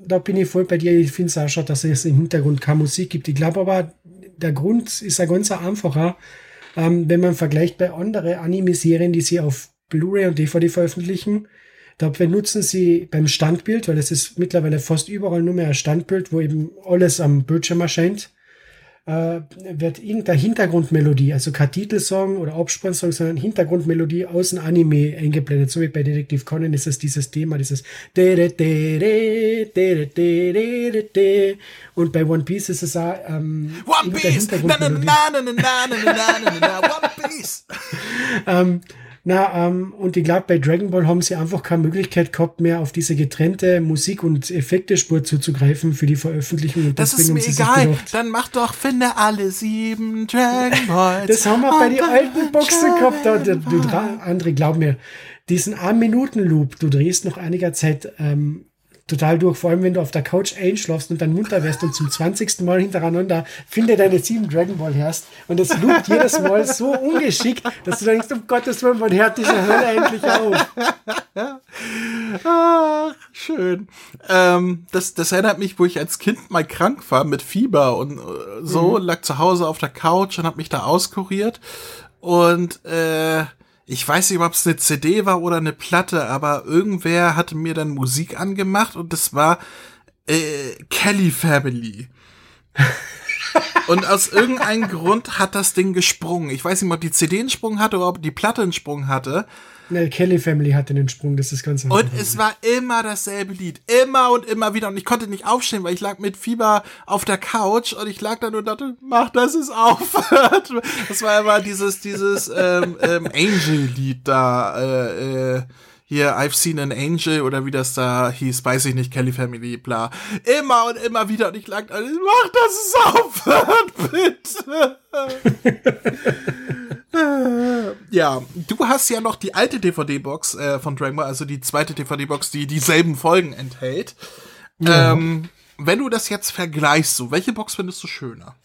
B: da bin ich voll bei dir. Ich finde es auch schon, dass es im Hintergrund keine Musik gibt. Ich glaube aber, der Grund ist ein ganz einfacher. Ähm, wenn man vergleicht bei anderen Anime-Serien, die sie auf Blu-ray und DVD veröffentlichen, da benutzen sie beim Standbild, weil es ist mittlerweile fast überall nur mehr ein Standbild, wo eben alles am Bildschirm erscheint äh, wird irgendeine Hintergrundmelodie, also kein Titelsong oder Abspannsong, sondern Hintergrundmelodie aus dem Anime eingeblendet. So wie bei Detektiv Conan ist es dieses Thema, dieses und bei One Piece ist es auch ähm,
A: One Piece! Na, na, na, na, na, na, na, na, na, One [laughs] Piece!
B: ähm, na, ähm, und ich glaube, bei Dragon Ball haben sie einfach keine Möglichkeit gehabt, mehr auf diese getrennte Musik- und Effektespur zuzugreifen für die Veröffentlichung. Und
A: das ist mir egal. Dann mach doch, finde alle sieben Dragon Balls.
B: das haben wir bei den alten Boxen gehabt. Da, du, du, André, glaub mir, diesen 1-Minuten-Loop, du drehst noch einiger Zeit ähm, total durch, vor allem wenn du auf der Couch einschlafst und dann munter wirst und zum [laughs] 20. Mal hintereinander finde deine sieben Dragon Ball hörst und es loopt jedes Mal so ungeschickt, dass du denkst, um Gottes Willen, wann hört diese Hölle endlich auf?
A: Ach, schön. Ähm, das, das erinnert mich, wo ich als Kind mal krank war mit Fieber und äh, so, mhm. lag zu Hause auf der Couch und hab mich da auskuriert und äh, ich weiß nicht, ob es eine CD war oder eine Platte, aber irgendwer hatte mir dann Musik angemacht und das war äh, Kelly Family. und aus irgendeinem Grund hat das Ding gesprungen. Ich weiß nicht, ob die CD einen Sprung hatte oder ob die Platte einen Sprung hatte.
B: Ne, Kelly Family hatte den Sprung, das ist ganz
A: Und es war immer dasselbe Lied. Immer und immer wieder. Und ich konnte nicht aufstehen, weil ich lag mit Fieber auf der Couch und ich lag dann und dachte, mach, dass es aufhört. [laughs] Das war immer dieses, dieses ähm, ähm, Angel-Lied da, äh, äh, hier I've seen an angel oder wie das da hieß, weiß ich nicht, Kelly Family, bla. Immer und immer wieder und ich lag da, mach, dass es aufhört, [laughs] bitte. [laughs] ja, du hast ja noch die alte DVD-Box äh, von Dragon Ball, also die zweite DVD-Box, die dieselben Folgen enthält. Ja. Ähm, wenn du das jetzt vergleichst, so, welche Box findest du schöner?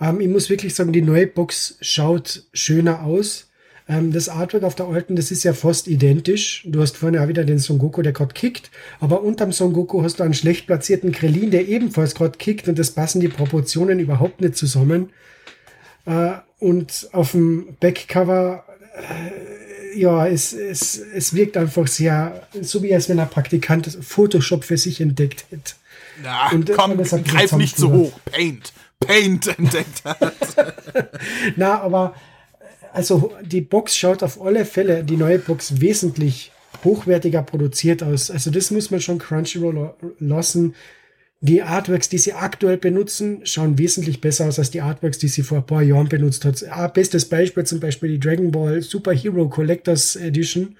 B: Ähm, ich muss wirklich sagen, die neue Box schaut schöner aus. Ähm, das Artwork auf der alten, das ist ja fast identisch. Du hast vorne auch wieder den Son Goku, der gerade kickt, aber unterm Son Goku hast du einen schlecht platzierten Krillin, der ebenfalls gerade kickt und das passen die Proportionen überhaupt nicht zusammen. Äh, und auf dem Backcover, äh, ja, es, es, es wirkt einfach sehr, so wie als wenn ein Praktikant Photoshop für sich entdeckt hätte.
A: Na, und, komm, greif nicht so hoch. Paint. Paint entdeckt hat. [laughs]
B: Na, aber also die Box schaut auf alle Fälle, die neue Box, wesentlich hochwertiger produziert aus. Also das muss man schon Crunchyroll lassen. Die Artworks, die sie aktuell benutzen, schauen wesentlich besser aus als die Artworks, die sie vor ein paar Jahren benutzt hat. Ein bestes Beispiel zum Beispiel die Dragon Ball Super Hero Collectors Edition.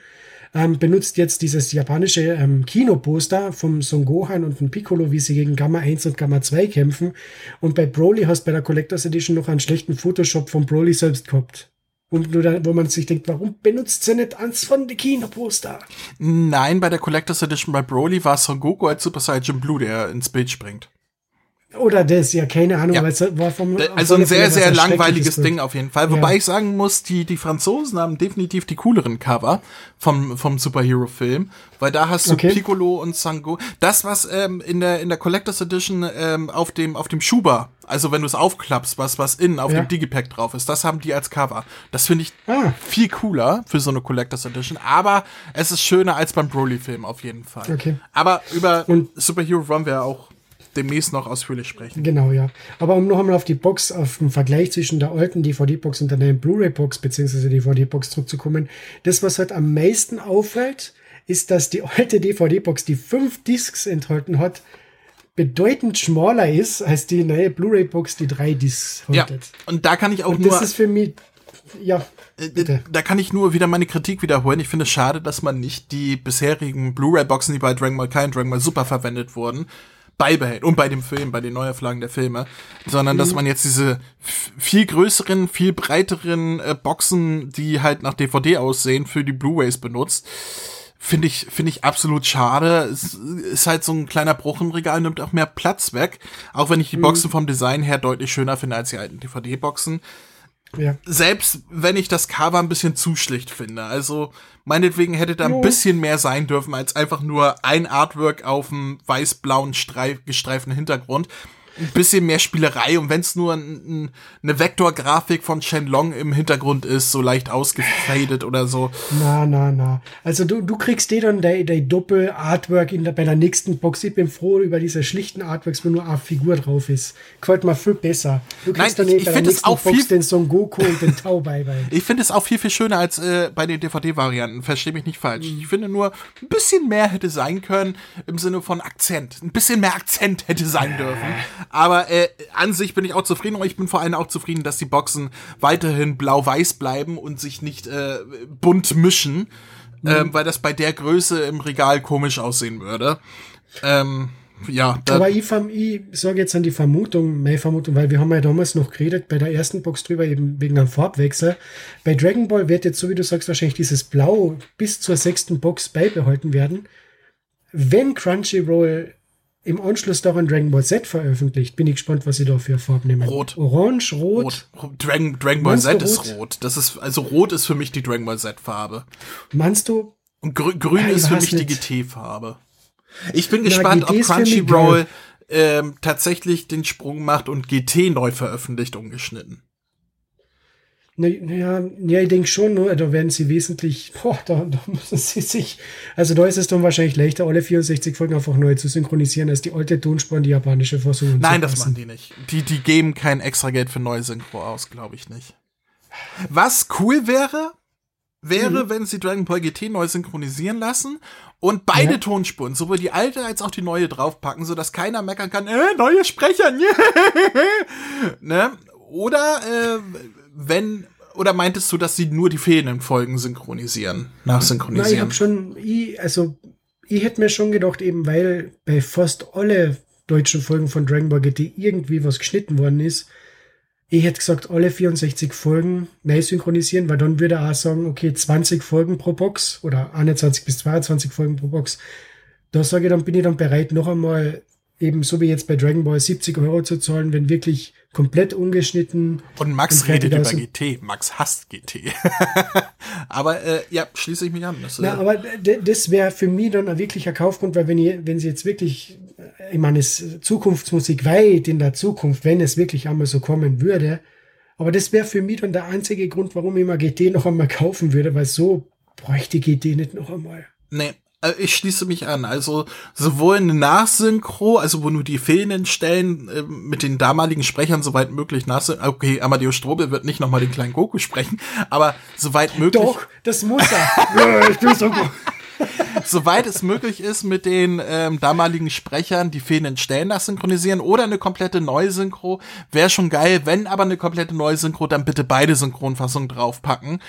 B: Ähm, benutzt jetzt dieses japanische ähm, Kinoposter vom Son Gohan und von Piccolo, wie sie gegen Gamma 1 und Gamma 2 kämpfen. Und bei Broly hast du bei der Collectors Edition noch einen schlechten Photoshop von Broly selbst gehabt. Und nur dann, wo man sich denkt, warum benutzt sie nicht eins von den Kinoposter?
A: Nein, bei der Collectors Edition bei Broly war Son Goku als Super Saiyan Blue, der ins Bild springt.
B: Oder das, ja, keine Ahnung, ja. es war vom.
A: Also ein sehr, sehr langweiliges Ding auf jeden Fall. Wobei ja. ich sagen muss, die, die Franzosen haben definitiv die cooleren Cover vom, vom Superhero-Film, weil da hast du okay. Piccolo und Sango. Das, was ähm, in der, in der Collectors Edition ähm, auf dem, auf dem Schuber, also wenn du es aufklappst, was, was innen auf ja. dem Digipack drauf ist, das haben die als Cover. Das finde ich ah. viel cooler für so eine Collectors Edition, aber es ist schöner als beim Broly-Film auf jeden Fall. Okay. Aber über und Superhero wollen wir auch demnächst noch ausführlich sprechen.
B: Genau, ja. Aber um noch einmal auf die Box, auf den Vergleich zwischen der alten DVD-Box und der neuen Blu-ray-Box beziehungsweise DVD-Box zurückzukommen, das, was halt am meisten auffällt, ist, dass die alte DVD-Box, die fünf Discs enthalten hat, bedeutend schmaler ist als die neue Blu-ray-Box, die drei Discs
A: haltet. Ja, und da kann ich auch und nur.
B: Das ist für mich ja.
A: Äh, bitte. Da kann ich nur wieder meine Kritik wiederholen. Ich finde es schade, dass man nicht die bisherigen Blu-ray-Boxen, die bei Dragon Ball Kai und Dragon Ball Super verwendet wurden, beibehält. Und bei dem Film, bei den Neuauflagen der Filme. Sondern, dass man jetzt diese viel größeren, viel breiteren äh, Boxen, die halt nach DVD aussehen, für die Blu-Rays benutzt. Finde ich, finde ich absolut schade. Es ist halt so ein kleiner Bruch im Regal, nimmt auch mehr Platz weg. Auch wenn ich die Boxen vom Design her deutlich schöner finde als die alten DVD-Boxen.
B: Ja.
A: Selbst wenn ich das Cover ein bisschen zu schlicht finde. Also meinetwegen hätte da ein
B: Jo.
A: bisschen mehr sein dürfen als einfach nur ein Artwork auf einem weiß-blauen Streif gestreiften Hintergrund. Ein bisschen mehr Spielerei und wenn es nur ein, ein, eine Vektorgrafik von Shenlong im Hintergrund ist, so leicht ausgefadet oder so.
B: Na, na, na. Also du, du kriegst dir dann dein, dein Doppel-Artwork in der, bei der nächsten Box. Ich bin froh über diese schlichten Artworks, wo nur eine Figur drauf ist. Gefällt mir viel besser. Du kriegst
A: Nein,
B: dann
A: ich-
B: bei
A: ich
B: der
A: find es
B: nächsten
A: auch
B: Box
A: viel-
B: den Son Goku und den Tau bei. bei. [laughs]
A: Ich finde es auch viel, viel schöner als äh, bei den DVD-Varianten. Versteh mich nicht falsch. Ich finde nur, ein bisschen mehr hätte sein können im Sinne von Akzent. Ein bisschen mehr Akzent hätte sein dürfen. Aber äh, an sich bin ich auch zufrieden und ich bin vor allem auch zufrieden, dass die Boxen weiterhin blau-weiß bleiben und sich nicht äh, bunt mischen, ähm, weil das bei der Größe im Regal komisch aussehen würde. Ähm, ja,
B: Aber ich, ich sage jetzt an die Vermutung, meine Vermutung, weil wir haben ja damals noch geredet bei der ersten Box drüber, eben wegen einem Farbwechsel. Bei Dragon Ball wird jetzt, so wie du sagst, wahrscheinlich dieses Blau bis zur sechsten Box beibehalten werden. Wenn Crunchyroll im Anschluss daran Dragon Ball Z veröffentlicht, bin ich gespannt, was sie da für Farben nehmen.
A: Rot.
B: Orange, Rot.
A: rot. Dragon, Dragon Ball Z ist
B: rot?
A: rot. Das ist, also rot ist für mich die Dragon Ball Z-Farbe.
B: Meinst du,
A: Und grü grün
B: ich
A: ist für mich die
B: nicht.
A: GT-Farbe. Ich bin
B: Ja,
A: gespannt,
B: GT
A: ob Crunchyroll ähm, tatsächlich den Sprung macht und GT neu veröffentlicht, ungeschnitten.
B: Na, na ja, ich denke schon, nur, da werden sie wesentlich, boah, da, da müssen sie sich, also da ist es dann wahrscheinlich leichter, alle 64 Folgen einfach neu zu synchronisieren, als die alte Tonspur und die japanische Fassung.
A: Nein, das machen die nicht. Die, die geben kein extra Geld für neue Synchro aus, glaube ich nicht. Was cool wäre, wäre,
B: Mhm.
A: wenn sie Dragon Ball GT neu synchronisieren lassen und beide
B: Ja.
A: Tonspuren, sowohl die alte als auch die neue draufpacken, sodass keiner meckern kann, äh, neue Sprecher, [laughs] ne? Oder, äh, wenn, oder meintest du, dass sie nur die fehlenden Folgen synchronisieren,
B: Na, ich
A: nachsynchronisieren?
B: habe schon, ich, also ich hätte mir schon gedacht, eben weil bei fast alle deutschen Folgen von Dragon Ball GT irgendwie was geschnitten worden ist, ich hätte gesagt, alle 64 Folgen neu synchronisieren, weil dann würde er auch sagen, okay, 20 Folgen pro Box oder 21 bis 22 Folgen pro Box. Da sage ich, dann bin ich dann bereit, noch einmal eben so wie jetzt bei Dragon Ball 70 Euro zu zahlen, wenn wirklich komplett ungeschnitten
A: Und Max
B: Und
A: redet über GT. Max hasst GT. [laughs] Aber äh, ja, schließe ich mich an. Das,
B: Na,
A: äh,
B: aber das wäre für mich dann ein wirklicher Kaufgrund, weil wenn, ihr, wenn sie jetzt wirklich, äh, ich meine, es ist Zukunftsmusik weit in der Zukunft, wenn es wirklich einmal so kommen würde, aber das wäre für mich dann der einzige Grund, warum ich mal GT noch einmal kaufen würde, weil so bräuchte GT nicht noch einmal.
A: Nee, ich schließe mich an. Also sowohl eine Nachsynchro, also wo nur die fehlenden Stellen äh, mit den damaligen Sprechern soweit möglich nachsynchro. Okay, Amadeus Strobel wird nicht nochmal den kleinen Goku sprechen, aber soweit möglich,
B: Doch, das muss er. [laughs] ich bin so gut.
A: soweit es möglich ist, mit den ähm, damaligen Sprechern die fehlenden Stellen nachsynchronisieren oder eine komplette Neusynchro, wäre schon geil. Wenn aber eine komplette Neusynchro, dann bitte beide Synchronfassungen draufpacken.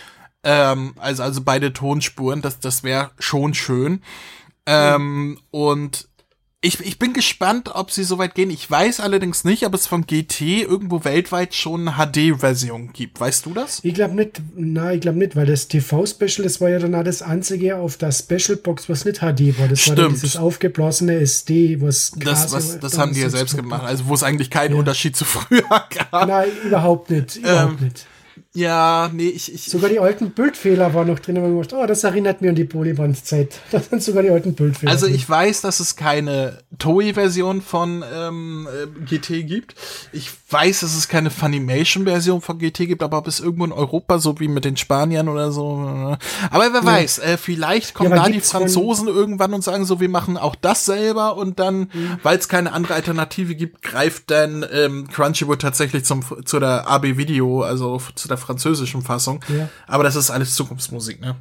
A: Ähm, also, also beide Tonspuren, das, das wäre schon schön. Ähm, und ich, ich bin gespannt, ob sie so weit gehen. Ich weiß allerdings nicht, ob es vom GT irgendwo weltweit schon eine HD-Version gibt. Weißt du das?
B: Ich glaube nicht, na, ich glaube nicht, weil das TV-Special, das war ja dann auch das einzige auf der Special-Box, was nicht HD war. Das war
A: Stimmt.
B: dieses aufgeblasene SD, was
A: Das, was, das haben die ja selbst gemacht. Also, wo es eigentlich keinen Unterschied zu früher [laughs] gab.
B: Nein, überhaupt nicht. Überhaupt
A: Ähm,
B: nicht.
A: Ja, nee, ich, ich,
B: Sogar die alten Bildfehler waren noch drin, man gedacht, oh, das erinnert mich an die Polyband-Zeit. [laughs] Das sind sogar die alten Bildfehler.
A: Also ich weiß, dass es keine Toei-Version von ähm, äh, GT gibt. Ich weiß, dass es keine Funimation-Version von GT gibt, aber ob es irgendwo in Europa, so wie mit den Spaniern oder so. äh, Aber wer weiß, äh, vielleicht kommen
B: Ja, aber
A: da die Franzosen irgendwann und sagen so, wir machen auch das selber und dann,
B: Mhm.
A: weil es keine andere Alternative gibt, greift dann ähm, Crunchyroll tatsächlich zum zu der AB Video, also zu der französischen Fassung.
B: Ja.
A: Aber das ist alles Zukunftsmusik, ne?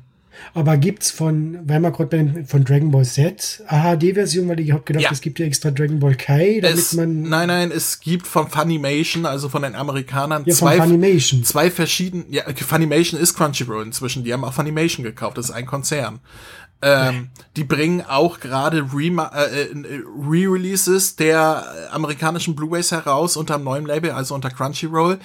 B: Aber gibt's von, weil wir gerade von Dragon Ball Z eine HD-Version, weil ich habe gedacht,
A: Ja.
B: es gibt ja extra Dragon Ball Kai, damit
A: Es,
B: man
A: nein, nein, es gibt von Funimation, also von den Amerikanern,
B: ja,
A: zwei,
B: Funimation.
A: zwei verschiedene, ja, Funimation ist Crunchyroll inzwischen, die haben auch Funimation gekauft, das ist ein Konzern. Ähm, die bringen auch gerade äh, äh, Re-Releases der amerikanischen Blu-rays heraus unter einem neuen Label, also unter Crunchyroll.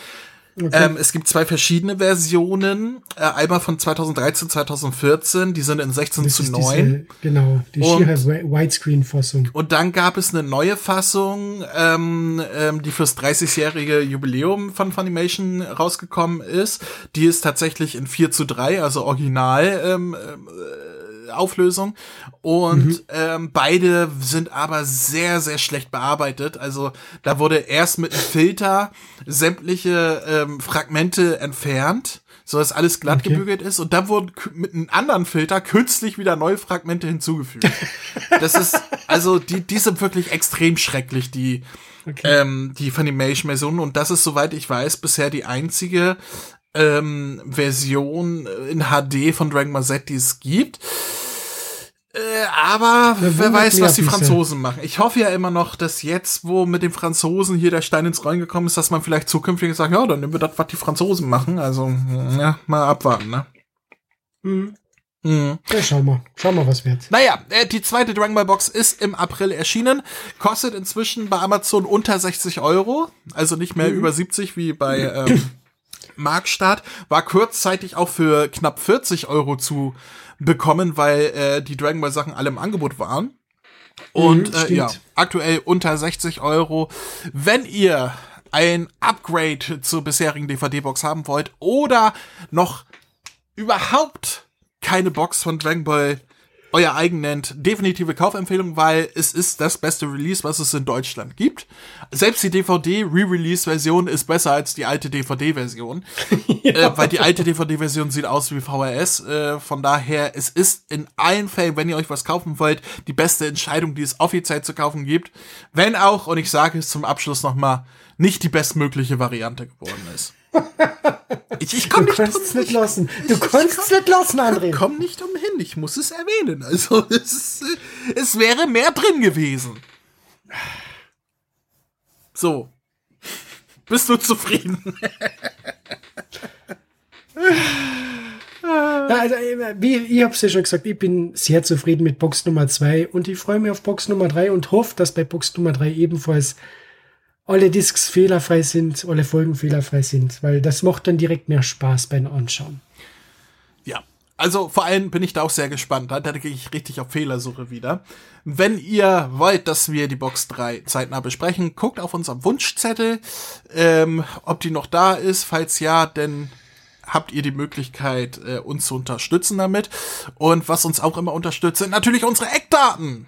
A: Okay. Ähm, es gibt zwei verschiedene Versionen. Äh, einmal von 2013, 2014. Die sind in 16 das zu 9. Diese,
B: genau, die schiere Widescreen-Fassung.
A: Und dann gab es eine neue Fassung, ähm, ähm, die fürs 30-jährige Jubiläum von Funimation rausgekommen ist. Die ist tatsächlich in 4 zu 3, also original ähm, äh, Auflösung. Und mhm. ähm, beide sind aber sehr, sehr schlecht bearbeitet. Also da wurde erst mit einem Filter sämtliche ähm, Fragmente entfernt so dass alles glatt okay. gebügelt ist und dann wurden mit einem anderen Filter künstlich wieder neue Fragmente hinzugefügt. [laughs] das ist, also die, die sind wirklich extrem schrecklich, die, okay. ähm, die Funimation-Version und das ist, soweit ich weiß, bisher die einzige ähm, Version in HD von Dragon Ball Z, die es gibt. Äh, aber wer, wer weiß, was die Franzosen machen. Ich hoffe ja immer noch, dass jetzt, wo mit den Franzosen hier der Stein ins Rollen gekommen ist, dass man vielleicht zukünftig sagt, ja, dann nehmen wir das, was die Franzosen machen. Also, ja, mal abwarten, ne?
B: Mhm. Mhm. Ja, schau mal. Schau mal, was wird.
A: Naja, äh, die zweite Dragon Ball Box ist im April erschienen. Kostet inzwischen bei Amazon unter 60 Euro. Also nicht mehr mhm. über 70 wie bei [clears throat] ähm, Marktstart. War kurzzeitig auch für knapp 40 Euro zu bekommen, weil äh, die Dragon Ball Sachen alle im Angebot waren. Und mhm, äh, ja, aktuell unter 60 Euro. Wenn ihr ein Upgrade zur bisherigen DVD-Box haben wollt oder noch überhaupt keine Box von Dragon Ball euer eigen nennt, definitive Kaufempfehlung, weil es ist das beste Release, was es in Deutschland gibt. Selbst die DVD-Re-Release-Version ist besser als die alte DVD-Version, [laughs] ja. äh, weil die alte DVD-Version sieht aus wie VHS. Äh, von daher, es ist in allen Fällen, wenn ihr euch was kaufen wollt, die beste Entscheidung, die es offiziell zu kaufen gibt. Wenn auch, und ich sage es zum Abschluss nochmal, nicht die bestmögliche Variante geworden ist.
B: Ich, ich komm du nicht kannst es nicht lassen. Du kannst es nicht lassen, André.
A: Ich komm nicht umhin. Ich muss es erwähnen. Also, [laughs] es, es wäre mehr drin gewesen. So. Bist du zufrieden? [laughs]
B: Ja, also, wie ich habe es ja schon gesagt, ich bin sehr zufrieden mit Box Nummer 2 und ich freue mich auf Box Nummer 3 und hoffe, dass bei Box Nummer 3 ebenfalls alle Discs fehlerfrei sind, alle Folgen fehlerfrei sind, weil das macht dann direkt mehr Spaß beim Anschauen.
A: Ja, also vor allem bin ich da auch sehr gespannt. Da, da gehe ich richtig auf Fehlersuche wieder. Wenn ihr wollt, dass wir die Box 3 zeitnah besprechen, guckt auf unserem Wunschzettel, ähm, ob die noch da ist. Falls ja, dann habt ihr die Möglichkeit, äh, uns zu unterstützen damit. Und was uns auch immer unterstützt, sind natürlich unsere Eckdaten.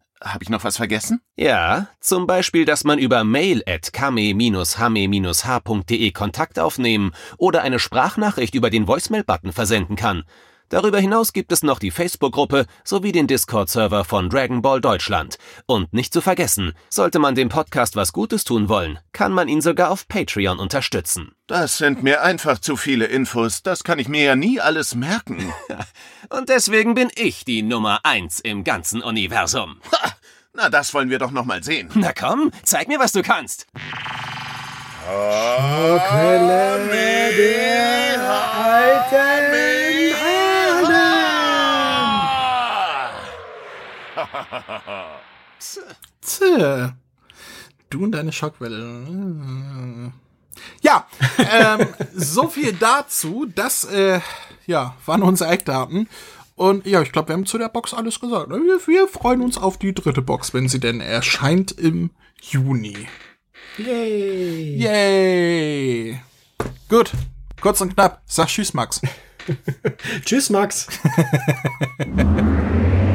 C: habe ich noch was vergessen?
D: Ja, zum Beispiel, dass man über mail at kame-hame-h.de Kontakt aufnehmen oder eine Sprachnachricht über den Voicemail-Button versenden kann. Darüber hinaus gibt es noch die Facebook-Gruppe sowie den Discord-Server von Dragon Ball Deutschland. Und nicht zu vergessen, sollte man dem Podcast was Gutes tun wollen, kann man ihn sogar auf Patreon unterstützen.
C: Das sind mir einfach zu viele Infos, das kann ich mir ja nie alles merken. [laughs]
D: Und deswegen bin ich die Nummer eins im ganzen Universum.
C: Ha! Na, das wollen wir doch noch mal sehen.
D: Na komm, zeig mir, was du kannst.
B: Schaukel der alten [laughs]
A: Tja. Du und deine Schockwelle. Ja, ähm, so viel dazu. Das, äh, ja, waren unsere Eckdaten. Und ja, ich glaube, wir haben zu der Box alles gesagt. Wir, wir freuen uns auf die dritte Box, wenn sie denn erscheint im Juni.
B: Yay!
A: Yay! Gut, kurz und knapp. Sag Tschüss, Max. [laughs] Tschüss, Max. [laughs]